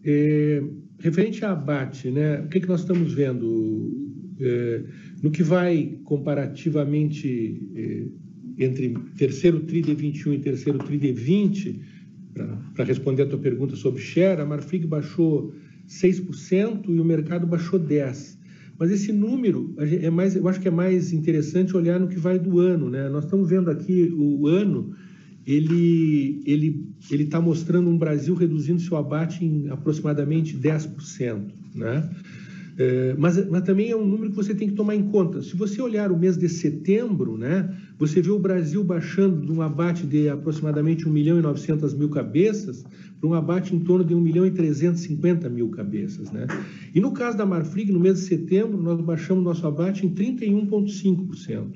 É, referente a abate, né, o que, que nós estamos vendo? É, no que vai comparativamente é, entre terceiro TRI de 21 e terceiro TRI de 20, para responder a tua pergunta sobre share, a Marfrig baixou 6% e o mercado baixou 10%. Mas esse número, é mais, eu acho que é mais interessante olhar no que vai do ano. Né? Nós estamos vendo aqui o ano ele ele ele está mostrando um Brasil reduzindo seu abate em aproximadamente 10%, né? É, mas, mas também é um número que você tem que tomar em conta. Se você olhar o mês de setembro, né, você vê o Brasil baixando de um abate de aproximadamente 1 milhão e 900 mil cabeças para um abate em torno de 1 milhão e 350 mil cabeças. Né? E no caso da Marfrig, no mês de setembro, nós baixamos nosso abate em 31,5%.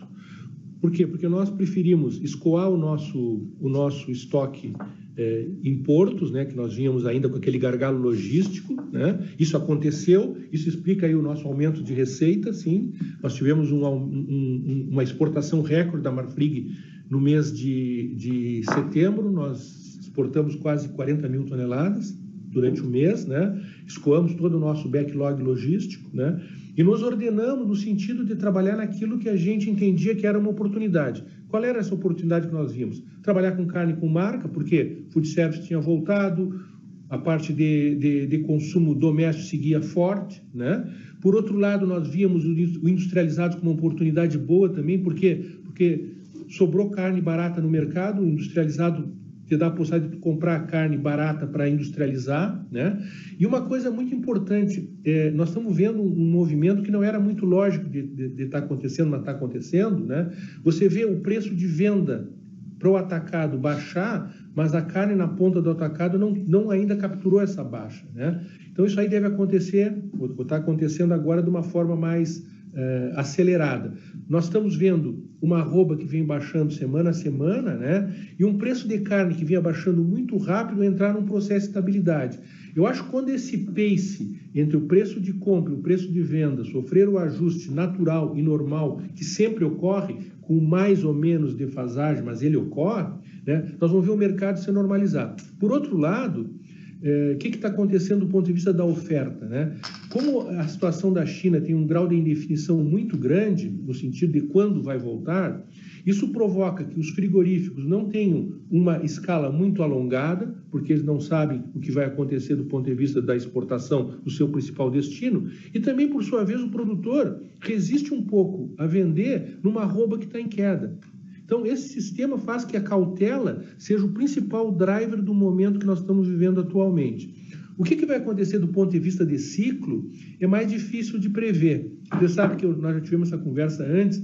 Por quê? Porque nós preferimos escoar o nosso, o nosso estoque é, em portos, né, que nós vínhamos ainda com aquele gargalo logístico, né? Isso aconteceu, isso explica aí o nosso aumento de receita, sim. Nós tivemos um, um, uma exportação recorde da Marfrig no mês de, de setembro, nós exportamos quase 40 mil toneladas durante o mês, né? Escoamos todo o nosso backlog logístico, né? E nos ordenamos no sentido de trabalhar naquilo que a gente entendia que era uma oportunidade. Qual era essa oportunidade que nós vimos? Trabalhar com carne com marca, porque food service tinha voltado, a parte de, de, de, consumo doméstico seguia forte, né? Por outro lado, nós víamos o industrializado como uma oportunidade boa também, porque porque sobrou carne barata no mercado, o industrializado te dá a possibilidade de comprar carne barata para industrializar, né? E uma coisa muito importante, é, nós estamos vendo um movimento que não era muito lógico de estar tá acontecendo, mas está acontecendo, né? Você vê o preço de venda para o atacado baixar, mas a carne na ponta do atacado não, não ainda capturou essa baixa, né? Então isso aí deve acontecer, ou está acontecendo agora de uma forma mais uh, acelerada. Nós estamos vendo uma arroba que vem baixando semana a semana, né? E um preço de carne que vinha baixando muito rápido entrar num processo de estabilidade. Eu acho que quando esse pace entre o preço de compra e o preço de venda sofrer o ajuste natural e normal que sempre ocorre, com mais ou menos defasagem, mas ele ocorre, né? Nós vamos ver o mercado se normalizar. Por outro lado, é, o que está acontecendo do ponto de vista da oferta? Né? Como a situação da China tem um grau de indefinição muito grande, no sentido de quando vai voltar, isso provoca que os frigoríficos não tenham uma escala muito alongada, porque eles não sabem o que vai acontecer do ponto de vista da exportação do seu principal destino, e também, por sua vez, o produtor resiste um pouco a vender numa arroba que está em queda. Então, esse sistema faz que a cautela seja o principal driver do momento que nós estamos vivendo atualmente. O que, que vai acontecer do ponto de vista de ciclo é mais difícil de prever. Você sabe que nós já tivemos essa conversa antes.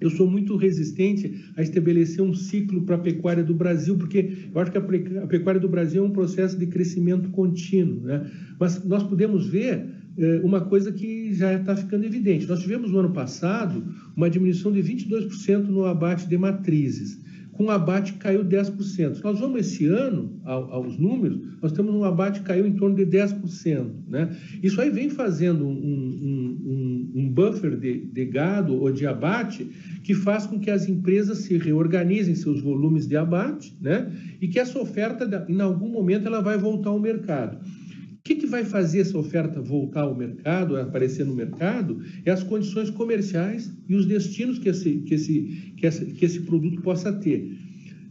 Eu sou muito resistente a estabelecer um ciclo para a pecuária do Brasil, porque eu acho que a pecuária do Brasil é um processo de crescimento contínuo. Né? Mas nós podemos ver uma coisa que já está ficando evidente. Nós tivemos no ano passado uma diminuição de 22% no abate de matrizes. Com o abate caiu 10%. Nós vamos esse ano, aos números, nós temos um abate que caiu em torno de 10%. Né? Isso aí vem fazendo um, um, um, um buffer de, de gado ou de abate que faz com que as empresas se reorganizem seus volumes de abate né? e que essa oferta, em algum momento, ela vai voltar ao mercado que, que vai fazer essa oferta voltar ao mercado, aparecer no mercado? É as condições comerciais e os destinos que esse, que esse, que esse, que esse produto possa ter.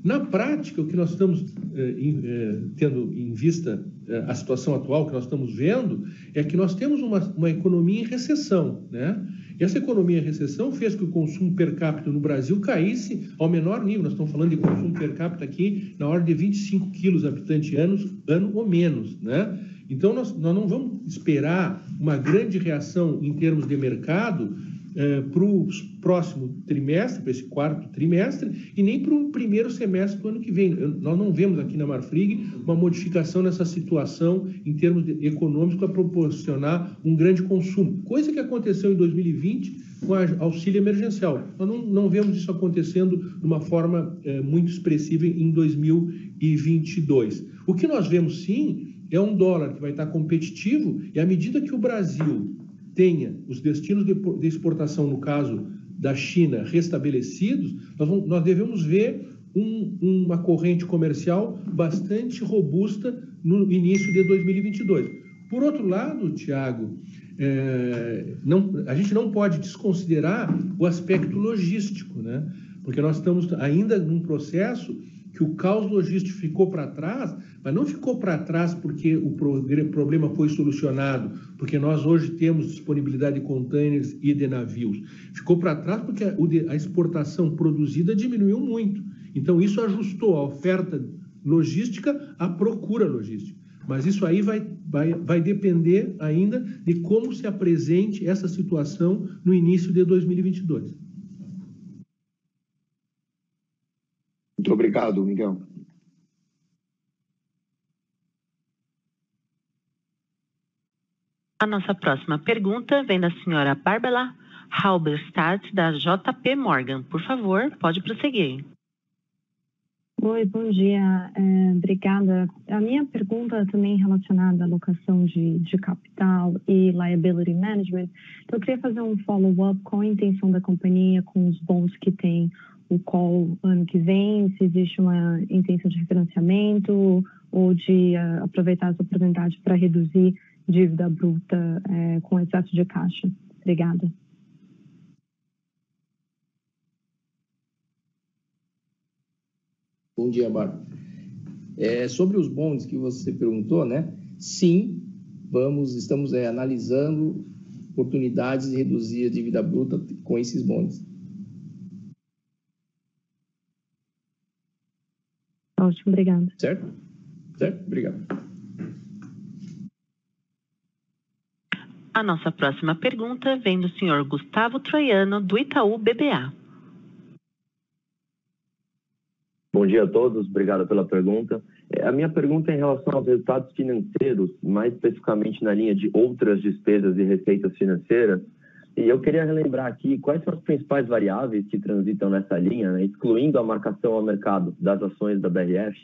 Na prática, o que nós estamos eh, eh, tendo em vista eh, a situação atual que nós estamos vendo é que nós temos uma, uma economia em recessão, né? E essa economia em recessão fez que o consumo per capita no Brasil caísse ao menor nível. Nós estamos falando de consumo per capita aqui na ordem de 25 quilos habitante ano, ano ou menos, né? Então, nós, nós não vamos esperar uma grande reação em termos de mercado eh, para o próximo trimestre, para esse quarto trimestre, e nem para o primeiro semestre do ano que vem. Nós não vemos aqui na Marfrig uma modificação nessa situação em termos econômicos para proporcionar um grande consumo, coisa que aconteceu em 2020 com a auxílio emergencial. Nós não, não vemos isso acontecendo de uma forma eh, muito expressiva em 2022. O que nós vemos sim é um dólar que vai estar competitivo e à medida que o Brasil tenha os destinos de, exportação, no caso da China, restabelecidos, nós, vamos, nós devemos ver um, uma corrente comercial bastante robusta no início de 2022. Por outro lado, Tiago, é, a gente não pode desconsiderar o aspecto logístico, né? porque nós estamos ainda num processo que o caos logístico ficou para trás, mas não ficou para trás porque o problema foi solucionado, porque nós hoje temos disponibilidade de containers e de navios. Ficou para trás porque a exportação produzida diminuiu muito. Então, isso ajustou a oferta logística à procura logística. Mas isso aí vai, vai, vai depender ainda de como se apresente essa situação no início de 2022. Muito obrigado, Miguel. A nossa próxima pergunta vem da senhora Bárbara Halberstadt, da JP Morgan. Por favor, pode prosseguir. Oi, bom dia. É, obrigada. A minha pergunta também relacionada à alocação de, de capital e liability management. Então, eu queria fazer um follow-up com a intenção da companhia com os bons que tem o call ano que vem, se existe uma intenção de refinanciamento ou de uh, aproveitar essa oportunidade para reduzir dívida bruta uh, com excesso de caixa. Obrigada. Bom dia, Bárbara. É, sobre os bonds que você perguntou, né? Sim, vamos, estamos é, analisando oportunidades de reduzir a dívida bruta com esses bonds. Ótimo, obrigado. Certo? Certo? Obrigado. A nossa próxima pergunta vem do senhor Gustavo Troiano, do Itaú BBA. Bom dia a todos, obrigado pela pergunta. É, a minha pergunta é em relação aos resultados financeiros, mais especificamente na linha de outras despesas e receitas financeiras. E eu queria relembrar aqui quais são as principais variáveis que transitam nessa linha, né, excluindo a marcação ao mercado das ações da BRF.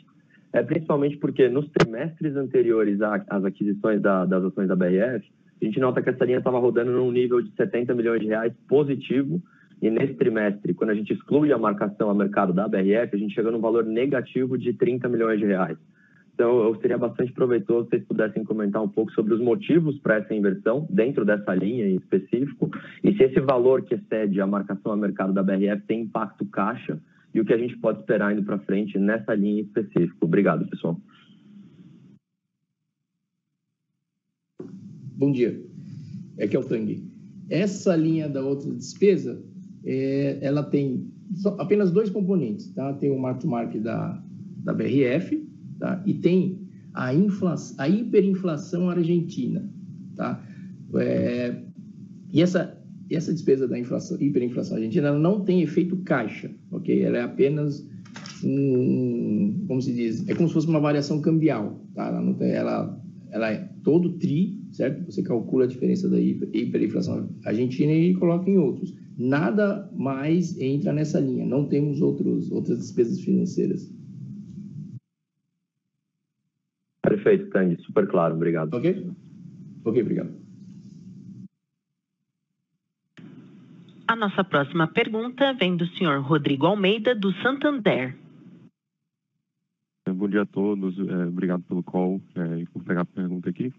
É principalmente porque nos trimestres anteriores às aquisições da, das ações da BRF, a gente nota que essa linha estava rodando num nível de 70 milhões de reais positivo, e nesse trimestre, quando a gente exclui a marcação ao mercado da BRF, a gente chega num valor negativo de 30 milhões de reais. Então, seria bastante proveitoso se vocês pudessem comentar um pouco sobre os motivos para essa inversão dentro dessa linha em específico e se esse valor que excede a marcação a mercado da BRF tem impacto caixa e o que a gente pode esperar indo para frente nessa linha em específico. Obrigado, pessoal. Bom dia. É que é o Tang. Essa linha da outra despesa, é, ela tem apenas dois componentes, tá? Tem o mark to market da, da BRF, tá? E tem a, inflação, a hiperinflação argentina, tá? É, e essa, essa despesa da inflação, hiperinflação argentina não tem efeito caixa, ok? Ela é apenas um, como se diz, é como se fosse uma variação cambial, tá? Ela, tem, ela, ela é todo tri, certo? Você calcula a diferença da hiperinflação argentina e coloca em outros. Nada mais entra nessa linha. Não temos outros, outras despesas financeiras. Perfeito, Tandy. Super claro. Obrigado. Ok? Ok, obrigado. A nossa próxima pergunta vem do senhor Rodrigo Almeida, do Santander. Bom dia a todos. É, obrigado pelo call é, e por pegar a pergunta aqui.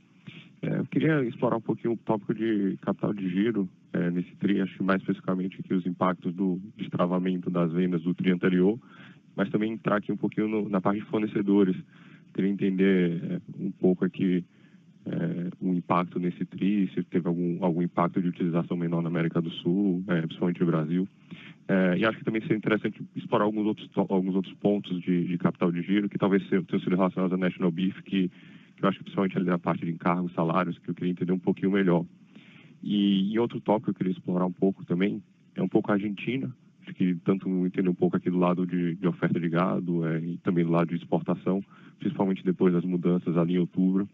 É, eu queria explorar um pouquinho o tópico de capital de giro é, nesse TRI, acho que mais especificamente aqui os impactos do destravamento das vendas do TRI anterior, mas também entrar aqui um pouquinho no, na parte de fornecedores. Queria entender é, um pouco aqui é, o impacto nesse TRI, se teve algum, algum impacto de utilização menor na América do Sul, é, principalmente no Brasil. É, e acho que também seria interessante explorar alguns outros, alguns outros pontos de, de capital de giro, que talvez tenham sido relacionados à National Beef, que, que eu acho que principalmente ali na parte de encargos, salários, que eu queria entender um pouquinho melhor. E, e outro tópico que eu queria explorar um pouco também é um pouco a Argentina, acho que tanto entender um pouco aqui do lado de, de oferta de gado é, e também do lado de exportação, principalmente depois das mudanças ali em outubro.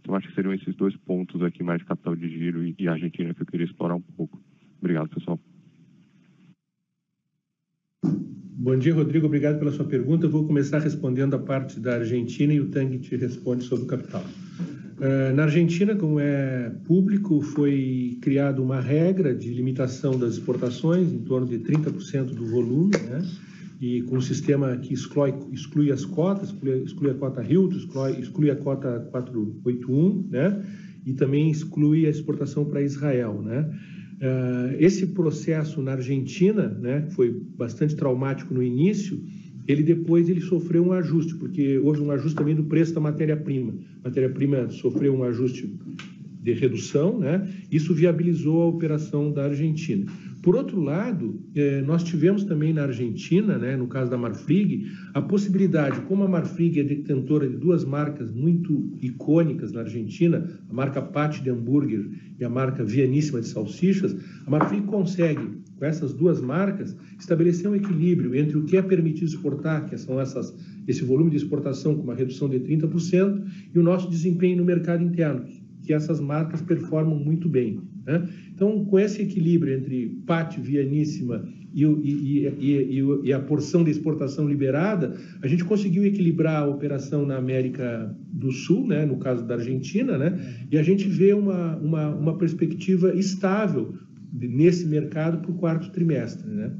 Então, acho que seriam esses dois pontos aqui, mais de capital de giro e, e Argentina, que eu queria explorar um pouco. Obrigado, pessoal. Bom dia, Rodrigo. Obrigado pela sua pergunta. Eu vou começar respondendo a parte da Argentina e o Tang te responde sobre o capital. Uh, na Argentina, como é público, foi criada uma regra de limitação das exportações em torno de 30% do volume, né? e com um sistema que exclui, exclui as cotas, exclui, exclui a cota Hilton, exclui, exclui, a cota 481, né? e também exclui a exportação para Israel. Né? Uh, esse processo na Argentina, né, foi bastante traumático no início, ele depois ele sofreu um ajuste, porque houve um ajuste também do preço da matéria-prima. A matéria-prima sofreu um ajuste de redução, né? Isso viabilizou a operação da Argentina. Por outro lado, eh, nós tivemos também na Argentina, né, no caso da Marfrig, a possibilidade, como a Marfrig é detentora de duas marcas muito icônicas na Argentina, a marca Pate de hambúrguer e a marca Vianíssima de salsichas, a Marfrig consegue, com essas duas marcas, estabelecer um equilíbrio entre o que é permitido exportar, que são essas, esse volume de exportação com uma redução de 30%, e o nosso desempenho no mercado interno, que essas marcas performam muito bem. Né? Então, com esse equilíbrio entre pátio, vianíssima e, e, e, e, a porção de exportação liberada, a gente conseguiu equilibrar a operação na América do Sul, né, no caso da Argentina, né, e a gente vê uma, uma, uma perspectiva estável nesse mercado para o quarto trimestre. Né.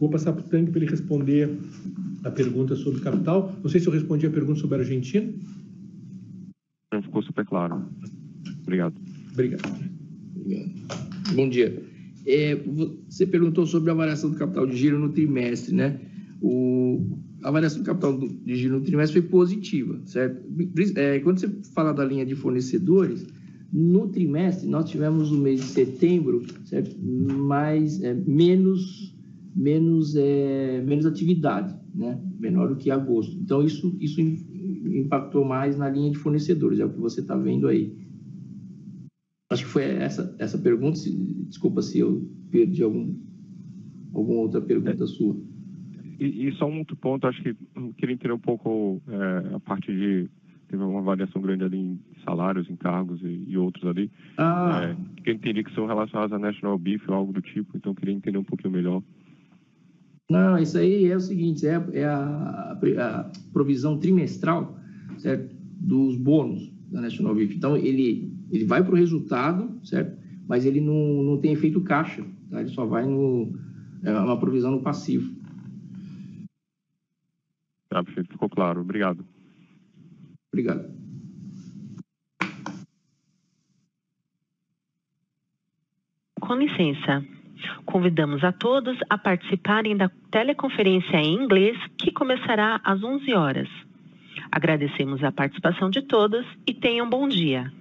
Vou passar para o Tanque para ele responder a pergunta sobre capital. Não sei se eu respondi a pergunta sobre a Argentina. Não ficou super claro. Obrigado. Obrigado. Bom dia. É, você perguntou sobre a variação do capital de giro no trimestre, né? O, a variação do capital de giro no trimestre foi positiva, certo? É, quando você fala da linha de fornecedores, no trimestre nós tivemos o mês de setembro, certo? Mais, é, menos, menos, é, menos atividade, né? Menor do que agosto. Então, isso, isso impactou mais na linha de fornecedores, é o que você está vendo aí. Acho que foi essa, essa pergunta. Desculpa se eu perdi algum, alguma outra pergunta é. sua. E, e, só um outro ponto, acho que queria entender um pouco é, a parte de. Teve uma variação grande ali em salários, encargos e, e outros ali. Ah. É, que eu entendi que são relacionados a National Beef ou algo do tipo, então queria entender um pouquinho melhor. Não, isso aí é o seguinte: é, é a, a provisão trimestral certo? dos bônus da National Beef. Então, ele ele vai para o resultado, certo? Mas ele não, não tem efeito caixa, tá? Ele só vai no é uma provisão no passivo. Tá, perfeito. Ficou claro. Obrigado. Obrigado. Com licença. Convidamos a todos a participarem da teleconferência em inglês que começará às 11 horas. Agradecemos a participação de todos e tenham bom dia.